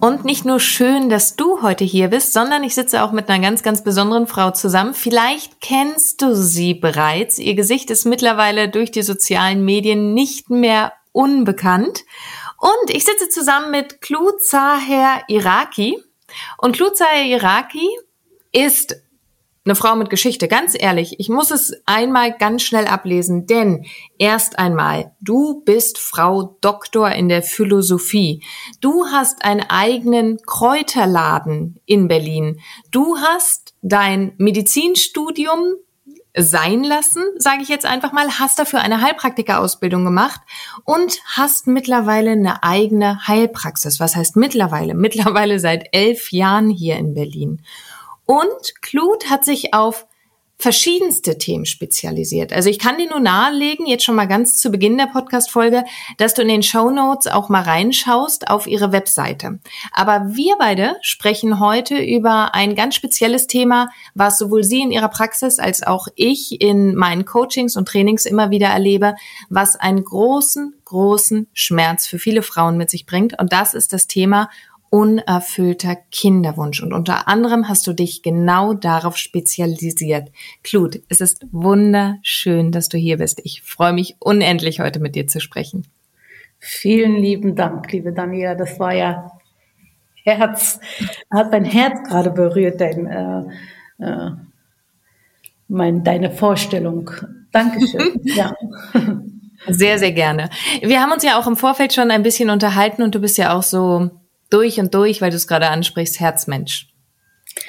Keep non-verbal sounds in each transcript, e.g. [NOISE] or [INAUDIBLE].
Und nicht nur schön, dass du heute hier bist, sondern ich sitze auch mit einer ganz, ganz besonderen Frau zusammen. Vielleicht kennst du sie bereits. Ihr Gesicht ist mittlerweile durch die sozialen Medien nicht mehr unbekannt. Und ich sitze zusammen mit Kluzaher Iraki. Und Kluzaher Iraki ist eine Frau mit Geschichte, ganz ehrlich, ich muss es einmal ganz schnell ablesen, denn erst einmal, du bist Frau Doktor in der Philosophie. Du hast einen eigenen Kräuterladen in Berlin. Du hast dein Medizinstudium sein lassen, sage ich jetzt einfach mal, hast dafür eine Heilpraktikerausbildung gemacht und hast mittlerweile eine eigene Heilpraxis. Was heißt mittlerweile? Mittlerweile seit elf Jahren hier in Berlin. Und Kluth hat sich auf verschiedenste Themen spezialisiert. Also ich kann dir nur nahelegen, jetzt schon mal ganz zu Beginn der Podcast-Folge, dass du in den Show Notes auch mal reinschaust auf ihre Webseite. Aber wir beide sprechen heute über ein ganz spezielles Thema, was sowohl sie in ihrer Praxis als auch ich in meinen Coachings und Trainings immer wieder erlebe, was einen großen, großen Schmerz für viele Frauen mit sich bringt. Und das ist das Thema unerfüllter Kinderwunsch. Und unter anderem hast du dich genau darauf spezialisiert. Klut, es ist wunderschön, dass du hier bist. Ich freue mich unendlich, heute mit dir zu sprechen. Vielen lieben Dank, liebe Daniela. Das war ja Herz, hat mein Herz gerade berührt, dein, äh, äh, mein, deine Vorstellung. Dankeschön. [LAUGHS] ja. Sehr, sehr gerne. Wir haben uns ja auch im Vorfeld schon ein bisschen unterhalten und du bist ja auch so durch und durch, weil du es gerade ansprichst, Herzmensch.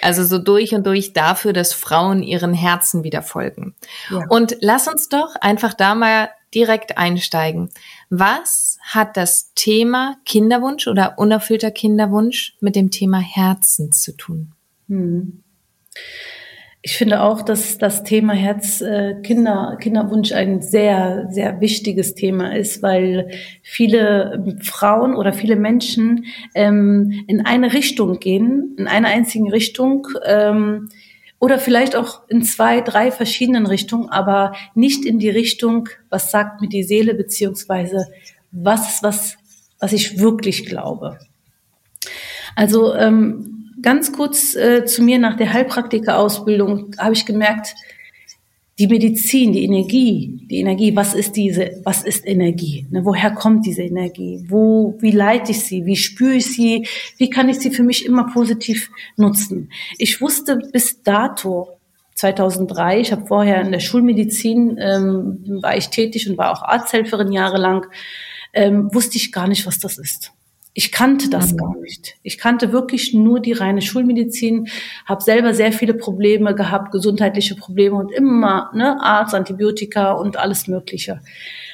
Also so durch und durch dafür, dass Frauen ihren Herzen wieder folgen. Ja. Und lass uns doch einfach da mal direkt einsteigen. Was hat das Thema Kinderwunsch oder unerfüllter Kinderwunsch mit dem Thema Herzen zu tun? Hm. Ich finde auch, dass das Thema Herz äh, Kinder, Kinderwunsch ein sehr, sehr wichtiges Thema ist, weil viele Frauen oder viele Menschen ähm, in eine Richtung gehen, in einer einzigen Richtung ähm, oder vielleicht auch in zwei, drei verschiedenen Richtungen, aber nicht in die Richtung, was sagt mir die Seele, beziehungsweise was, was, was ich wirklich glaube. Also ähm, ganz kurz äh, zu mir nach der Heilpraktikerausbildung habe ich gemerkt, die Medizin, die Energie, die Energie, was ist diese, was ist Energie? Ne, woher kommt diese Energie? Wo, wie leite ich sie? Wie spüre ich sie? Wie kann ich sie für mich immer positiv nutzen? Ich wusste bis dato, 2003, ich habe vorher in der Schulmedizin, ähm, war ich tätig und war auch Arzthelferin jahrelang, ähm, wusste ich gar nicht, was das ist. Ich kannte das mhm. gar nicht. Ich kannte wirklich nur die reine Schulmedizin, habe selber sehr viele Probleme gehabt, gesundheitliche Probleme und immer ne, Arzt, Antibiotika und alles Mögliche.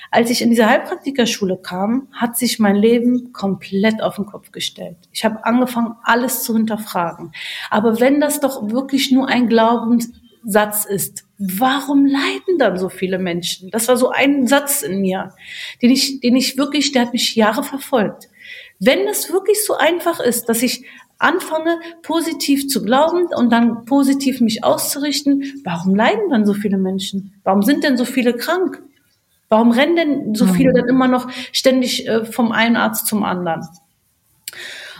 Als ich in diese Heilpraktikerschule kam, hat sich mein Leben komplett auf den Kopf gestellt. Ich habe angefangen, alles zu hinterfragen. Aber wenn das doch wirklich nur ein Glaubenssatz ist, warum leiden dann so viele Menschen? Das war so ein Satz in mir, den ich, den ich wirklich, der hat mich Jahre verfolgt. Wenn es wirklich so einfach ist, dass ich anfange, positiv zu glauben und dann positiv mich auszurichten, warum leiden dann so viele Menschen? Warum sind denn so viele krank? Warum rennen denn so viele dann immer noch ständig äh, vom einen Arzt zum anderen?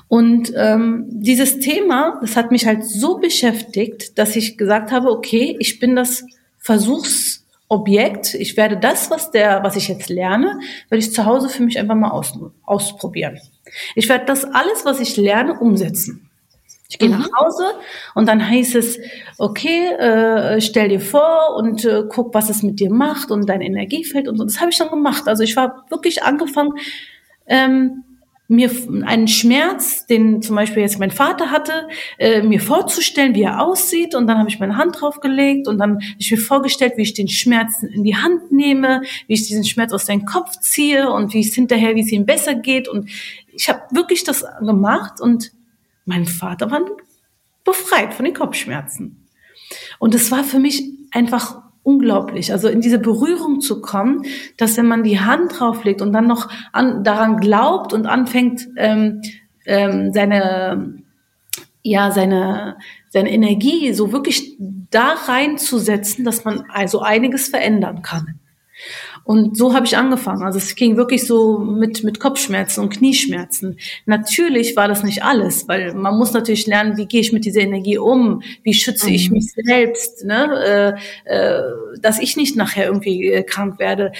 Und ähm, dieses Thema, das hat mich halt so beschäftigt, dass ich gesagt habe, okay, ich bin das Versuchsobjekt. Ich werde das, was der, was ich jetzt lerne, werde ich zu Hause für mich einfach mal aus, ausprobieren. Ich werde das alles, was ich lerne, umsetzen. Ich gehe mhm. nach Hause und dann heißt es, okay, äh, stell dir vor und äh, guck, was es mit dir macht und dein Energiefeld und so. Das habe ich dann gemacht. Also ich war wirklich angefangen, ähm, mir einen Schmerz, den zum Beispiel jetzt mein Vater hatte, äh, mir vorzustellen, wie er aussieht. Und dann habe ich meine Hand draufgelegt und dann habe ich mir vorgestellt, wie ich den Schmerz in die Hand nehme, wie ich diesen Schmerz aus seinem Kopf ziehe und wie es hinterher, wie es ihm besser geht. Und ich habe wirklich das gemacht und mein Vater war befreit von den Kopfschmerzen. Und es war für mich einfach unglaublich. Also in diese Berührung zu kommen, dass wenn man die Hand drauflegt und dann noch an, daran glaubt und anfängt, ähm, ähm, seine, ja, seine, seine Energie so wirklich da reinzusetzen, dass man also einiges verändern kann. Und so habe ich angefangen. Also es ging wirklich so mit, mit Kopfschmerzen und Knieschmerzen. Natürlich war das nicht alles, weil man muss natürlich lernen, wie gehe ich mit dieser Energie um, wie schütze ich mhm. mich selbst, ne? äh, äh, dass ich nicht nachher irgendwie äh, krank werde.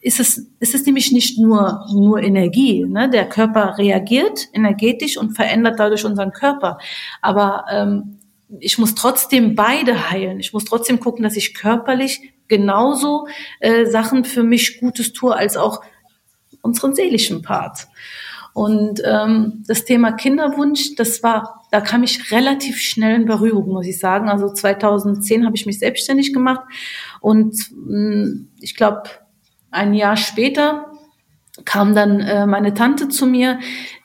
Ist es, ist es nämlich nicht nur, nur Energie. Ne? Der Körper reagiert energetisch und verändert dadurch unseren Körper. Aber ähm, ich muss trotzdem beide heilen. Ich muss trotzdem gucken, dass ich körperlich genauso äh, Sachen für mich Gutes tue, als auch unseren seelischen Part. Und ähm, das Thema Kinderwunsch, das war, da kam ich relativ schnell in Berührung, muss ich sagen. Also 2010 habe ich mich selbstständig gemacht und mh, mm, ich glaube, ein Jahr später kam dann äh, meine Tante zu mir.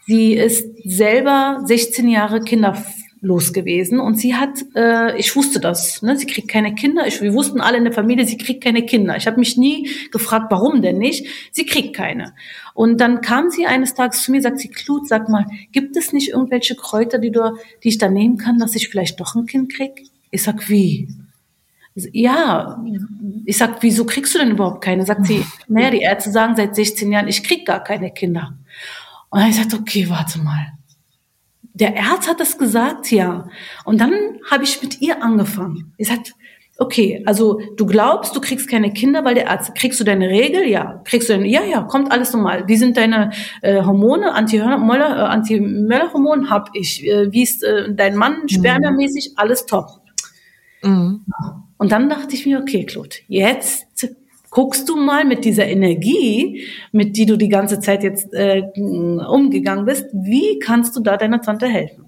Sie ist selber 16 Jahre Kinder los gewesen und sie hat, äh, ich wusste das, ne, sie kriegt keine Kinder. Ich, wir wussten alle in der Familie, sie kriegt keine Kinder. Ich habe mich nie gefragt, warum denn nicht. Sie kriegt keine. Und dann kam sie eines Tages zu mir, sagt sie, Klut, sag mal, gibt es nicht irgendwelche Kräuter, die du, die ich da nehmen kann, dass ich vielleicht doch ein Kind krieg? Ich sag, wie? Ja, ich sag, wieso kriegst du denn überhaupt keine? Sagt sie, naja, die Ärzte sagen seit 16 Jahren, ich krieg gar keine Kinder. Und dann ich sagte, okay, warte mal der Arzt hat das gesagt, ja. Und dann habe ich mit ihr angefangen. Ich sagte, okay, also du glaubst, du kriegst keine Kinder, weil der Arzt, kriegst du deine Regel? Ja. Kriegst du deine, ja, ja, kommt alles normal. Wie sind deine äh, Hormone, Anti-Möller, äh, Anti-Möller-Hormon hab ich. Äh, wie ist äh, dein Mann, mhm. spermiamäßig, alles top. Mhm. Und dann dachte ich mir, okay, Claude, jetzt guckst du mal mit dieser Energie, mit die du die ganze Zeit jetzt äh, umgegangen bist, wie kannst du da deiner Tante helfen?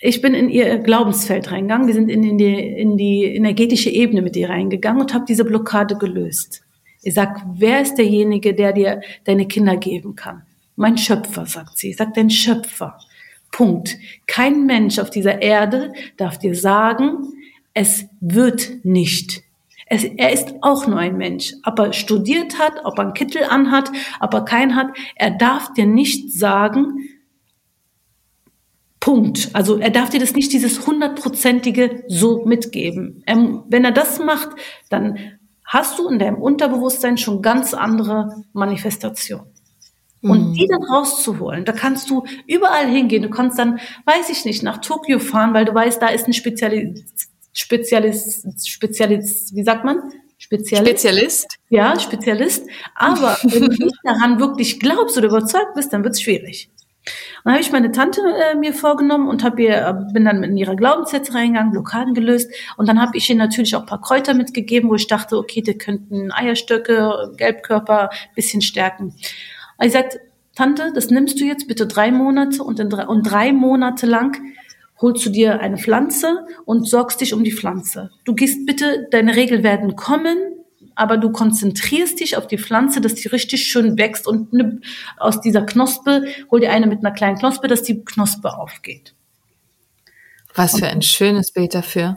Ich bin in ihr Glaubensfeld reingegangen, wir sind in, in, die, in die energetische Ebene mit ihr reingegangen und habe diese Blockade gelöst. Ich sag, wer ist derjenige, der dir deine Kinder geben kann? Mein Schöpfer, sagt sie. Ich sag, dein Schöpfer. Punkt. Kein Mensch auf dieser Erde darf dir sagen, es wird nicht. Es, er ist auch nur ein Mensch. Ob er studiert hat, ob er einen Kittel anhat, ob er keinen hat, er darf dir nicht sagen, Punkt. Also er darf dir das nicht dieses hundertprozentige so mitgeben. Ähm, wenn er das macht, dann hast du in deinem Unterbewusstsein schon ganz andere Manifestationen. Und mhm. die dann rauszuholen, da kannst du überall hingehen. Du kannst dann, weiß ich nicht, nach Tokio fahren, weil du weißt, da ist ein Spezialist, Spezialist, Spezialist, wie sagt man? Spezialist. Spezialist. Ja, Spezialist. Aber [LAUGHS] wenn du nicht daran wirklich glaubst oder überzeugt bist, dann wird es schwierig. Und dann habe ich meine Tante äh, mir vorgenommen und hab ihr, äh, bin dann in ihre Glaubenssätze reingegangen, Blockaden gelöst. Und dann habe ich ihr natürlich auch ein paar Kräuter mitgegeben, wo ich dachte, okay, die könnten Eierstöcke, Gelbkörper bisschen stärken. Und ich sagte, Tante, das nimmst du jetzt bitte drei Monate und, in drei, und drei Monate lang holst du dir eine Pflanze und sorgst dich um die Pflanze. Du gehst bitte, deine Regeln werden kommen, aber du konzentrierst dich auf die Pflanze, dass die richtig schön wächst und ne, aus dieser Knospe, hol dir eine mit einer kleinen Knospe, dass die Knospe aufgeht. Was für ein schönes Bild dafür.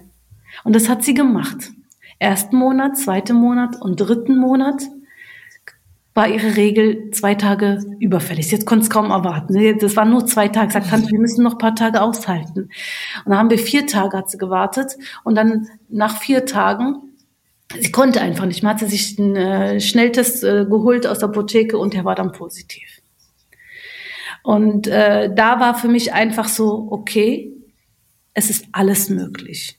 Und das hat sie gemacht. Ersten Monat, zweiten Monat und dritten Monat war ihre Regel zwei Tage überfällig. Jetzt konnte es kaum erwarten. Das waren nur zwei Tage. Sagt Tante, wir müssen noch ein paar Tage aushalten. Und dann haben wir vier Tage hat sie gewartet. Und dann nach vier Tagen, sie konnte einfach nicht mehr, hat sie sich einen äh, Schnelltest äh, geholt aus der Apotheke und der war dann positiv. Und äh, da war für mich einfach so, okay, es ist alles möglich.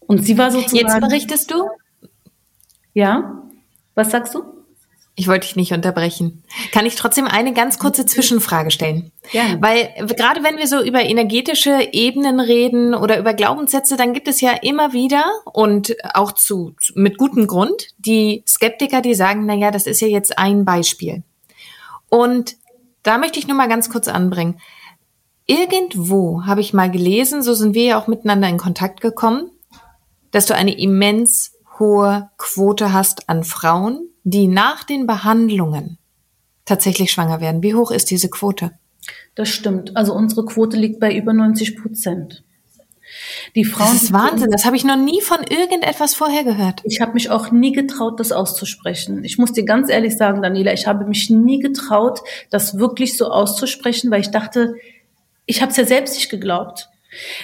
Und sie war sozusagen. Jetzt berichtest du? Ja. Was sagst du? Ich wollte dich nicht unterbrechen. Kann ich trotzdem eine ganz kurze Zwischenfrage stellen? Ja. Weil gerade wenn wir so über energetische Ebenen reden oder über Glaubenssätze, dann gibt es ja immer wieder und auch zu, mit gutem Grund die Skeptiker, die sagen, na ja, das ist ja jetzt ein Beispiel. Und da möchte ich nur mal ganz kurz anbringen. Irgendwo habe ich mal gelesen, so sind wir ja auch miteinander in Kontakt gekommen, dass du eine immens hohe Quote hast an Frauen, die nach den Behandlungen tatsächlich schwanger werden. Wie hoch ist diese Quote? Das stimmt. Also unsere Quote liegt bei über 90 Prozent. Die Frauen. Das ist Wahnsinn. Das habe ich noch nie von irgendetwas vorher gehört. Ich habe mich auch nie getraut, das auszusprechen. Ich muss dir ganz ehrlich sagen, Daniela, ich habe mich nie getraut, das wirklich so auszusprechen, weil ich dachte, ich habe es ja selbst nicht geglaubt.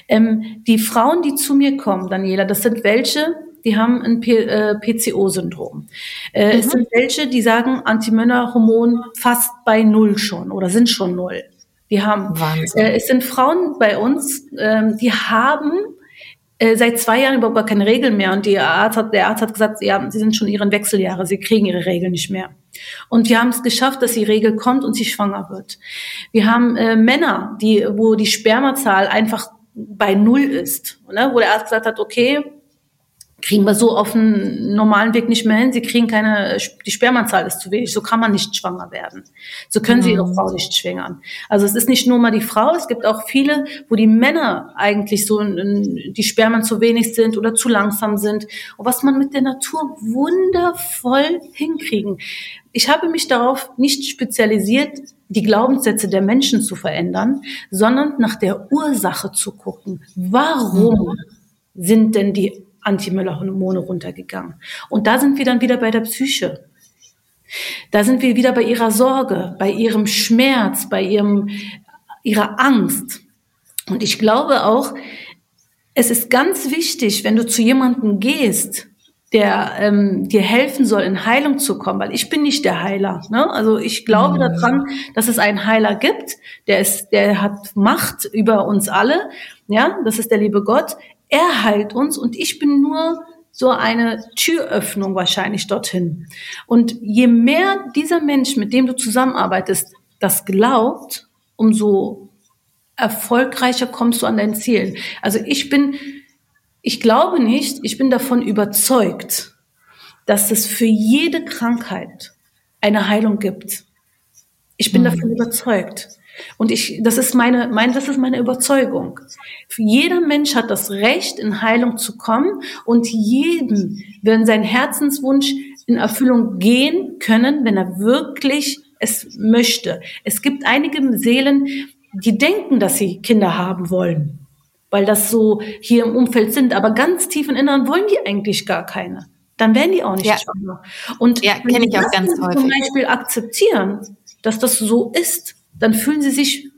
Ähm, die Frauen, die zu mir kommen, Daniela, das sind welche, die haben ein äh, PCO-Syndrom. Äh, mhm. Es sind welche, die sagen Antimännerhormon fast bei null schon oder sind schon null. Die haben, äh, es sind Frauen bei uns, ähm, die haben äh, seit zwei Jahren überhaupt gar keine Regeln mehr und die Arzt hat, der Arzt hat gesagt, ja, sie sind schon ihren Wechseljahre, sie kriegen ihre Regeln nicht mehr. Und wir haben es geschafft, dass die Regel kommt und sie schwanger wird. Wir haben äh, Männer, die, wo die Spermazahl einfach bei null ist, ne? wo der Arzt gesagt hat, okay, kriegen wir so auf dem normalen Weg nicht mehr hin. Sie kriegen keine, die Spermazahl ist zu wenig. So kann man nicht schwanger werden. So können mhm. sie ihre Frau nicht schwängern. Also es ist nicht nur mal die Frau, es gibt auch viele, wo die Männer eigentlich so, die Spermen zu wenig sind oder zu langsam sind. Und was man mit der Natur wundervoll hinkriegen. Ich habe mich darauf nicht spezialisiert, die Glaubenssätze der Menschen zu verändern, sondern nach der Ursache zu gucken. Warum mhm. sind denn die Anti-Müller-Hormone runtergegangen. Und da sind wir dann wieder bei der Psyche. Da sind wir wieder bei ihrer Sorge, bei ihrem Schmerz, bei ihrem, ihrer Angst. Und ich glaube auch, es ist ganz wichtig, wenn du zu jemandem gehst, der ähm, dir helfen soll, in Heilung zu kommen, weil ich bin nicht der Heiler. Ne? Also ich glaube mhm. daran, dass es einen Heiler gibt, der ist, der hat Macht über uns alle. Ja, das ist der liebe Gott. Er heilt uns und ich bin nur so eine Türöffnung wahrscheinlich dorthin. Und je mehr dieser Mensch, mit dem du zusammenarbeitest, das glaubt, umso erfolgreicher kommst du an dein Ziel. Also ich bin, ich glaube nicht, ich bin davon überzeugt, dass es für jede Krankheit eine Heilung gibt. Ich bin mhm. davon überzeugt. Und ich, das ist meine, mein, das ist meine Überzeugung. Jeder Mensch hat das Recht, in Heilung zu kommen und jedem, wenn sein Herzenswunsch in Erfüllung gehen können, wenn er wirklich es möchte. Es gibt einige Seelen, die denken, dass sie Kinder haben wollen, weil das so hier im Umfeld sind, aber ganz tief im Inneren wollen die eigentlich gar keine. Dann werden die auch nicht ja. schwanger. Und ja, kenne ich auch ganz häufig. Zum Beispiel akzeptieren, dass das so ist, dann fühlen sie sich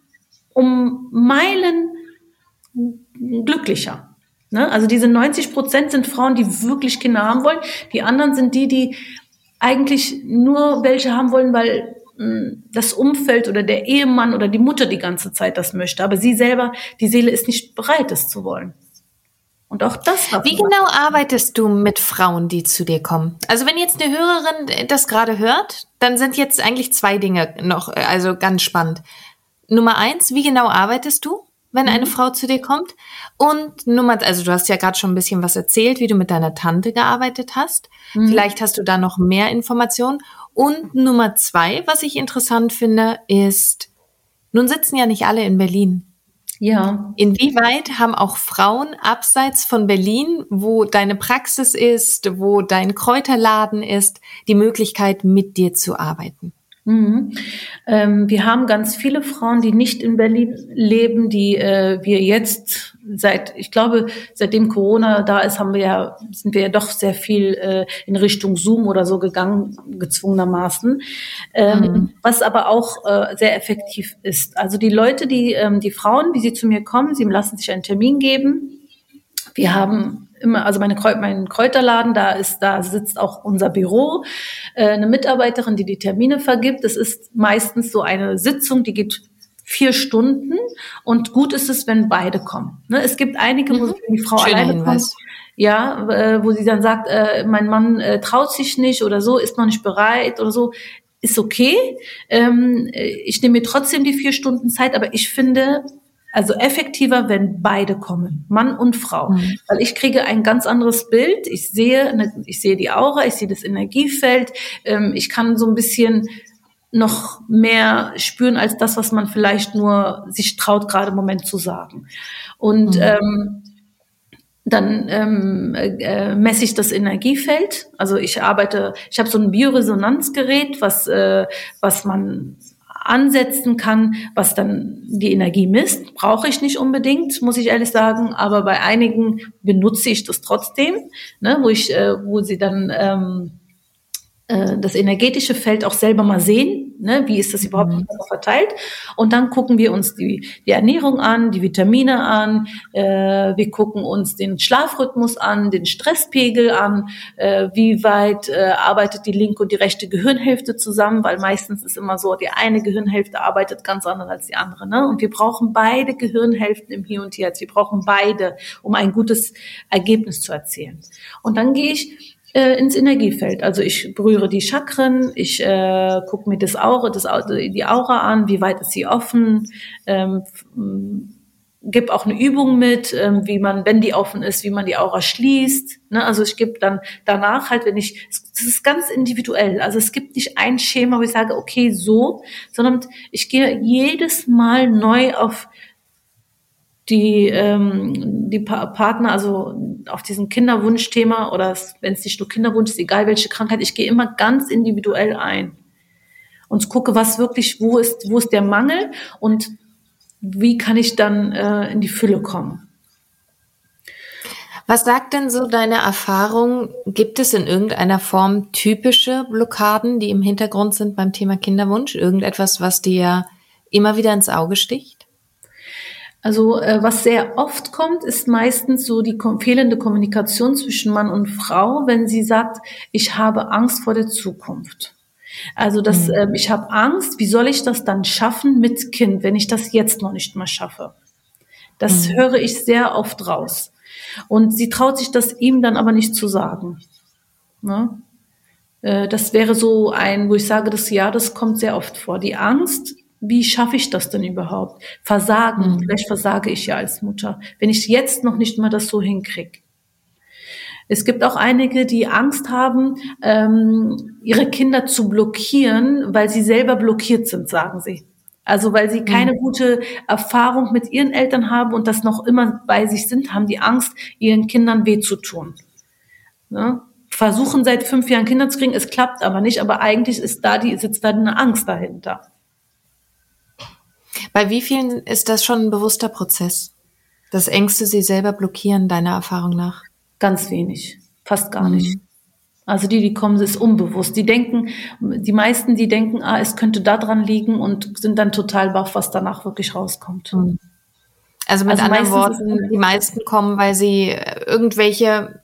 um Meilen glücklicher. Ne? Also diese 90 Prozent sind Frauen, die wirklich Kinder haben wollen. Die anderen sind die, die eigentlich nur welche haben wollen, weil hm, das Umfeld oder der Ehemann oder die Mutter die ganze Zeit das möchte. Aber sie selber, die Seele ist nicht bereit, es zu wollen. Und auch das war. Wie genau arbeitest du mit Frauen, die zu dir kommen? Also wenn jetzt eine Hörerin das gerade hört, dann sind jetzt eigentlich zwei Dinge noch, also ganz spannend. Nummer eins, wie genau arbeitest du, wenn eine mhm. Frau zu dir kommt? Und Nummer, also du hast ja gerade schon ein bisschen was erzählt, wie du mit deiner Tante gearbeitet hast. Mhm. Vielleicht hast du da noch mehr Informationen. Und Nummer zwei, was ich interessant finde, ist, nun sitzen ja nicht alle in Berlin. Ja. Inwieweit haben auch Frauen abseits von Berlin, wo deine Praxis ist, wo dein Kräuterladen ist, die Möglichkeit, mit dir zu arbeiten? Mhm. Ähm, wir haben ganz viele Frauen, die nicht in Berlin leben, die äh, wir jetzt seit, ich glaube, seitdem Corona da ist, haben wir ja, sind wir ja doch sehr viel äh, in Richtung Zoom oder so gegangen, gezwungenermaßen. Ähm, mhm. Was aber auch äh, sehr effektiv ist. Also die Leute, die, ähm, die Frauen, wie sie zu mir kommen, sie lassen sich einen Termin geben. Wir haben immer, also meine mein Kräuterladen, da ist, da sitzt auch unser Büro, äh, eine Mitarbeiterin, die die Termine vergibt. Das ist meistens so eine Sitzung, die geht vier Stunden und gut ist es, wenn beide kommen. Ne? Es gibt einige, mhm. wo die Frau Schöner alleine Hinweis. kommt. Ja, äh, wo sie dann sagt, äh, mein Mann äh, traut sich nicht oder so, ist noch nicht bereit oder so ist okay. Ähm, ich nehme mir trotzdem die vier Stunden Zeit, aber ich finde, also effektiver, wenn beide kommen, Mann und Frau, mhm. weil ich kriege ein ganz anderes Bild. Ich sehe, ich sehe die Aura, ich sehe das Energiefeld. Ähm, ich kann so ein bisschen noch mehr spüren als das, was man vielleicht nur sich traut, gerade im Moment zu sagen. Und mhm. ähm, dann ähm, äh, messe ich das Energiefeld. Also ich arbeite, ich habe so ein Bioresonanzgerät, was, äh, was man ansetzen kann, was dann die Energie misst. Brauche ich nicht unbedingt, muss ich ehrlich sagen, aber bei einigen benutze ich das trotzdem, ne, wo ich, äh, wo sie dann ähm, äh, das energetische Feld auch selber mal sehen, ne? wie ist das überhaupt mhm. verteilt. Und dann gucken wir uns die, die Ernährung an, die Vitamine an, äh, wir gucken uns den Schlafrhythmus an, den Stresspegel an, äh, wie weit äh, arbeitet die linke und die rechte Gehirnhälfte zusammen, weil meistens ist immer so, die eine Gehirnhälfte arbeitet ganz anders als die andere. Ne? Und wir brauchen beide Gehirnhälften im Hier und Jetzt. Wir brauchen beide, um ein gutes Ergebnis zu erzielen. Und dann gehe ich äh, ins Energiefeld. Also ich berühre die Chakren, ich äh, gucke mir das Aura, das, die Aura an, wie weit ist sie offen, ähm, gebe auch eine Übung mit, ähm, wie man, wenn die offen ist, wie man die Aura schließt. Ne? Also ich gebe dann danach halt, wenn ich, das ist ganz individuell. Also es gibt nicht ein Schema, wo ich sage, okay, so, sondern ich gehe jedes Mal neu auf die, ähm, die pa Partner, also auf diesem Kinderwunschthema oder wenn es nicht nur Kinderwunsch ist, egal welche Krankheit, ich gehe immer ganz individuell ein und gucke, was wirklich, wo ist, wo ist der Mangel und wie kann ich dann äh, in die Fülle kommen. Was sagt denn so deine Erfahrung? Gibt es in irgendeiner Form typische Blockaden, die im Hintergrund sind beim Thema Kinderwunsch? Irgendetwas, was dir immer wieder ins Auge sticht? Also äh, was sehr oft kommt, ist meistens so die fehlende Kommunikation zwischen Mann und Frau, wenn sie sagt, ich habe Angst vor der Zukunft. Also das, mhm. äh, ich habe Angst, wie soll ich das dann schaffen mit Kind, wenn ich das jetzt noch nicht mal schaffe? Das mhm. höre ich sehr oft raus. Und sie traut sich das ihm dann aber nicht zu sagen. Ne? Äh, das wäre so ein, wo ich sage, das ja, das kommt sehr oft vor. Die Angst, wie schaffe ich das denn überhaupt? Versagen, mhm. vielleicht versage ich ja als Mutter, wenn ich jetzt noch nicht mal das so hinkriege. Es gibt auch einige, die Angst haben, ähm, ihre Kinder zu blockieren, weil sie selber blockiert sind, sagen sie. Also weil sie keine mhm. gute Erfahrung mit ihren Eltern haben und das noch immer bei sich sind, haben die Angst, ihren Kindern weh zu tun. Ne? Versuchen seit fünf Jahren Kinder zu kriegen, es klappt aber nicht, aber eigentlich ist da die, sitzt da eine Angst dahinter. Bei wie vielen ist das schon ein bewusster Prozess? Dass Ängste sie selber blockieren, deiner Erfahrung nach? Ganz wenig. Fast gar mhm. nicht. Also die, die kommen, ist unbewusst. Die denken, die meisten, die denken, ah, es könnte da dran liegen und sind dann total baff, was danach wirklich rauskommt. Mhm. Also mit also anderen Worten, die meisten kommen, weil sie irgendwelche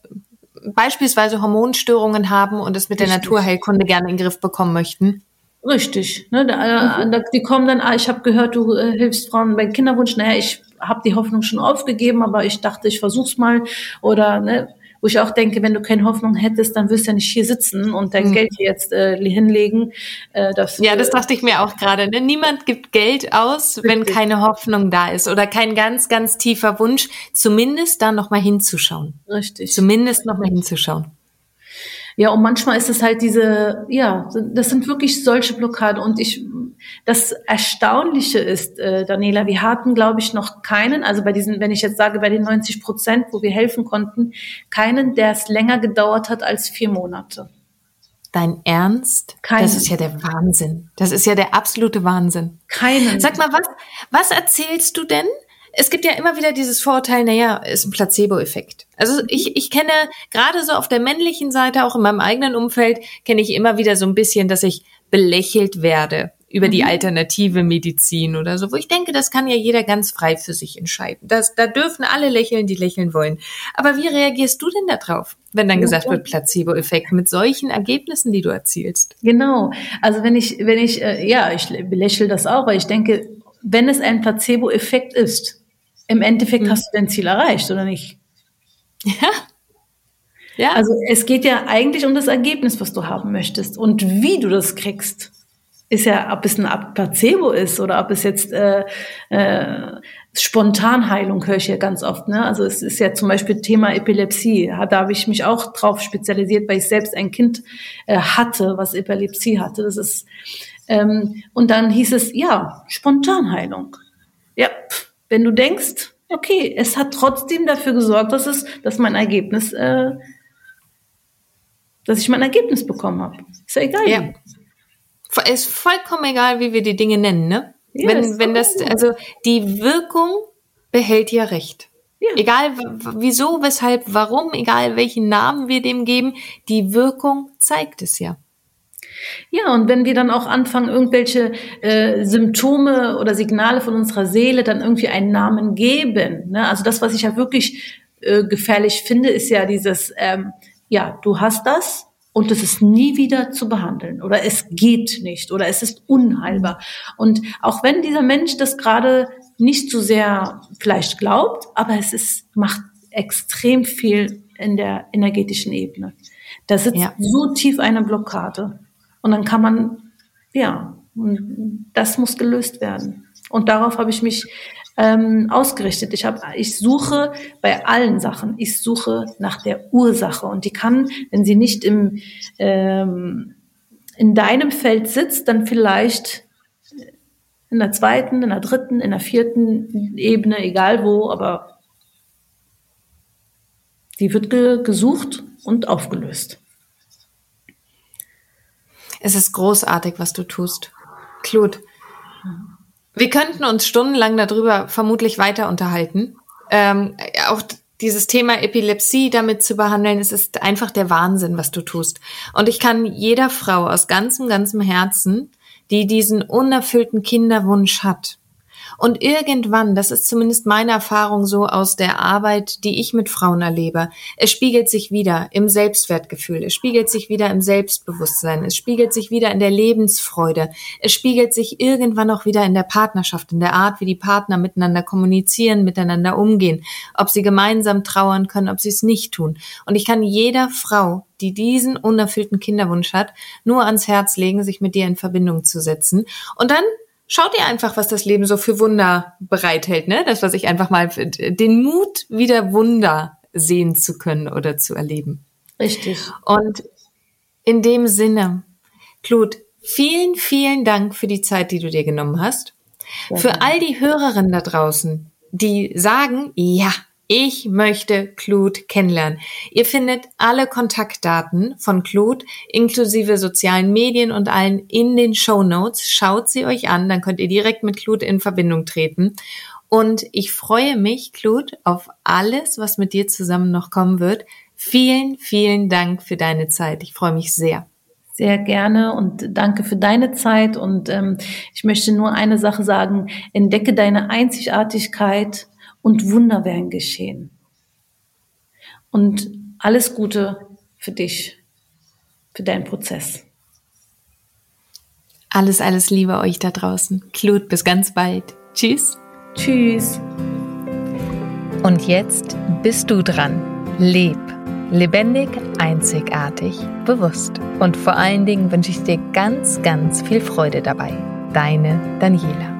beispielsweise Hormonstörungen haben und es mit Richtig. der Naturheilkunde gerne in den Griff bekommen möchten. Richtig. Ne, da, mhm. da, die kommen dann, ah, ich habe gehört, du äh, hilfst Frauen bei Kinderwunsch. Naja, ich habe die Hoffnung schon aufgegeben, aber ich dachte, ich versuch's mal. Oder ne, wo ich auch denke, wenn du keine Hoffnung hättest, dann wirst du ja nicht hier sitzen und dein mhm. Geld jetzt äh, hinlegen. Äh, das, ja, das dachte ich mir auch gerade. Ne? Niemand gibt Geld aus, richtig. wenn keine Hoffnung da ist oder kein ganz, ganz tiefer Wunsch, zumindest da nochmal hinzuschauen. Richtig. Zumindest nochmal hinzuschauen. Ja, und manchmal ist es halt diese, ja, das sind wirklich solche Blockaden. Und ich, Das Erstaunliche ist, äh, Daniela, wir hatten, glaube ich, noch keinen, also bei diesen, wenn ich jetzt sage, bei den 90 Prozent, wo wir helfen konnten, keinen, der es länger gedauert hat als vier Monate. Dein Ernst? Keinen. Das ist ja der Wahnsinn. Das ist ja der absolute Wahnsinn. Keinen. Sag mal, was, was erzählst du denn? Es gibt ja immer wieder dieses Vorurteil, naja, ist ein Placebo-Effekt. Also ich, ich kenne gerade so auf der männlichen Seite, auch in meinem eigenen Umfeld, kenne ich immer wieder so ein bisschen, dass ich belächelt werde über die Mhm. alternative Medizin oder so, wo ich denke, das kann ja jeder ganz frei für sich entscheiden. Das, da dürfen alle lächeln, die lächeln wollen. Aber wie reagierst du denn darauf, wenn dann gesagt wird, Placebo-Effekt mit solchen Ergebnissen, die du erzielst? Genau. Also wenn ich, wenn ich, äh, ja, ich belächle das auch, weil ich denke, wenn es ein Placebo-Effekt ist, im Endeffekt Mhm. hast du dein Ziel erreicht, oder nicht? Ja. Ja. Also es geht ja eigentlich um das Ergebnis, was du haben möchtest. Und wie du das kriegst, ist ja, ob es ein Placebo ist oder ob es jetzt äh, äh, Spontanheilung höre ich ja ganz oft. Ne? Also es ist ja zum Beispiel Thema Epilepsie. Da habe ich mich auch drauf spezialisiert, weil ich selbst ein Kind äh, hatte, was Epilepsie hatte. Das ist ähm, und dann hieß es ja Spontanheilung. Wenn du denkst, okay, es hat trotzdem dafür gesorgt, dass es, dass mein Ergebnis, äh, dass ich mein Ergebnis bekommen habe. Ist ja egal. Ja. Ist vollkommen egal, wie wir die Dinge nennen, ne? Ja, wenn, wenn das, also die Wirkung behält ja recht. Ja. Egal wieso, weshalb, warum, egal welchen Namen wir dem geben, die Wirkung zeigt es ja. Ja, und wenn wir dann auch anfangen, irgendwelche äh, Symptome oder Signale von unserer Seele dann irgendwie einen Namen geben. Ne? Also das, was ich ja wirklich äh, gefährlich finde, ist ja dieses, ähm, ja, du hast das und es ist nie wieder zu behandeln oder es geht nicht oder es ist unheilbar. Und auch wenn dieser Mensch das gerade nicht so sehr vielleicht glaubt, aber es ist, macht extrem viel in der energetischen Ebene. Da sitzt Ja. so tief eine Blockade. Und dann kann man, ja, das muss gelöst werden. Und darauf habe ich mich ähm, ausgerichtet. Ich, habe, ich suche bei allen Sachen, ich suche nach der Ursache. Und die kann, wenn sie nicht im, ähm, in deinem Feld sitzt, dann vielleicht in der zweiten, in der dritten, in der vierten Ebene, egal wo, aber die wird ge gesucht und aufgelöst. Es ist großartig, was du tust. Claude, wir könnten uns stundenlang darüber vermutlich weiter unterhalten. Ähm, auch dieses Thema Epilepsie damit zu behandeln, es ist einfach der Wahnsinn, was du tust. Und ich kann jeder Frau aus ganzem, ganzem Herzen, die diesen unerfüllten Kinderwunsch hat, und irgendwann, das ist zumindest meine Erfahrung so aus der Arbeit, die ich mit Frauen erlebe, es spiegelt sich wieder im Selbstwertgefühl, es spiegelt sich wieder im Selbstbewusstsein, es spiegelt sich wieder in der Lebensfreude, es spiegelt sich irgendwann auch wieder in der Partnerschaft, in der Art, wie die Partner miteinander kommunizieren, miteinander umgehen, ob sie gemeinsam trauern können, ob sie es nicht tun. Und ich kann jeder Frau, die diesen unerfüllten Kinderwunsch hat, nur ans Herz legen, sich mit dir in Verbindung zu setzen. Und dann Schaut ihr einfach, was das Leben so für Wunder bereithält, ne? Das, was ich einfach mal, den Mut, wieder Wunder sehen zu können oder zu erleben. Richtig. Und in dem Sinne, Claude, vielen, vielen Dank für die Zeit, die du dir genommen hast. Für all die Hörerinnen da draußen, die sagen, ja, ich möchte Claude kennenlernen. Ihr findet alle Kontaktdaten von Claude inklusive sozialen Medien und allen in den Show Notes. Schaut sie euch an, dann könnt ihr direkt mit Claude in Verbindung treten. Und ich freue mich, Claude, auf alles, was mit dir zusammen noch kommen wird. Vielen, vielen Dank für deine Zeit. Ich freue mich sehr. Sehr gerne und danke für deine Zeit. Und ähm, ich möchte nur eine Sache sagen. Entdecke deine Einzigartigkeit und Wunder werden geschehen. Und alles Gute für dich, für deinen Prozess. Alles, alles Liebe euch da draußen. Claude, bis ganz bald. Tschüss. Tschüss. Und jetzt bist du dran. Leb. Lebendig, einzigartig, bewusst. Und vor allen Dingen wünsche ich dir ganz, ganz viel Freude dabei. Deine Daniela.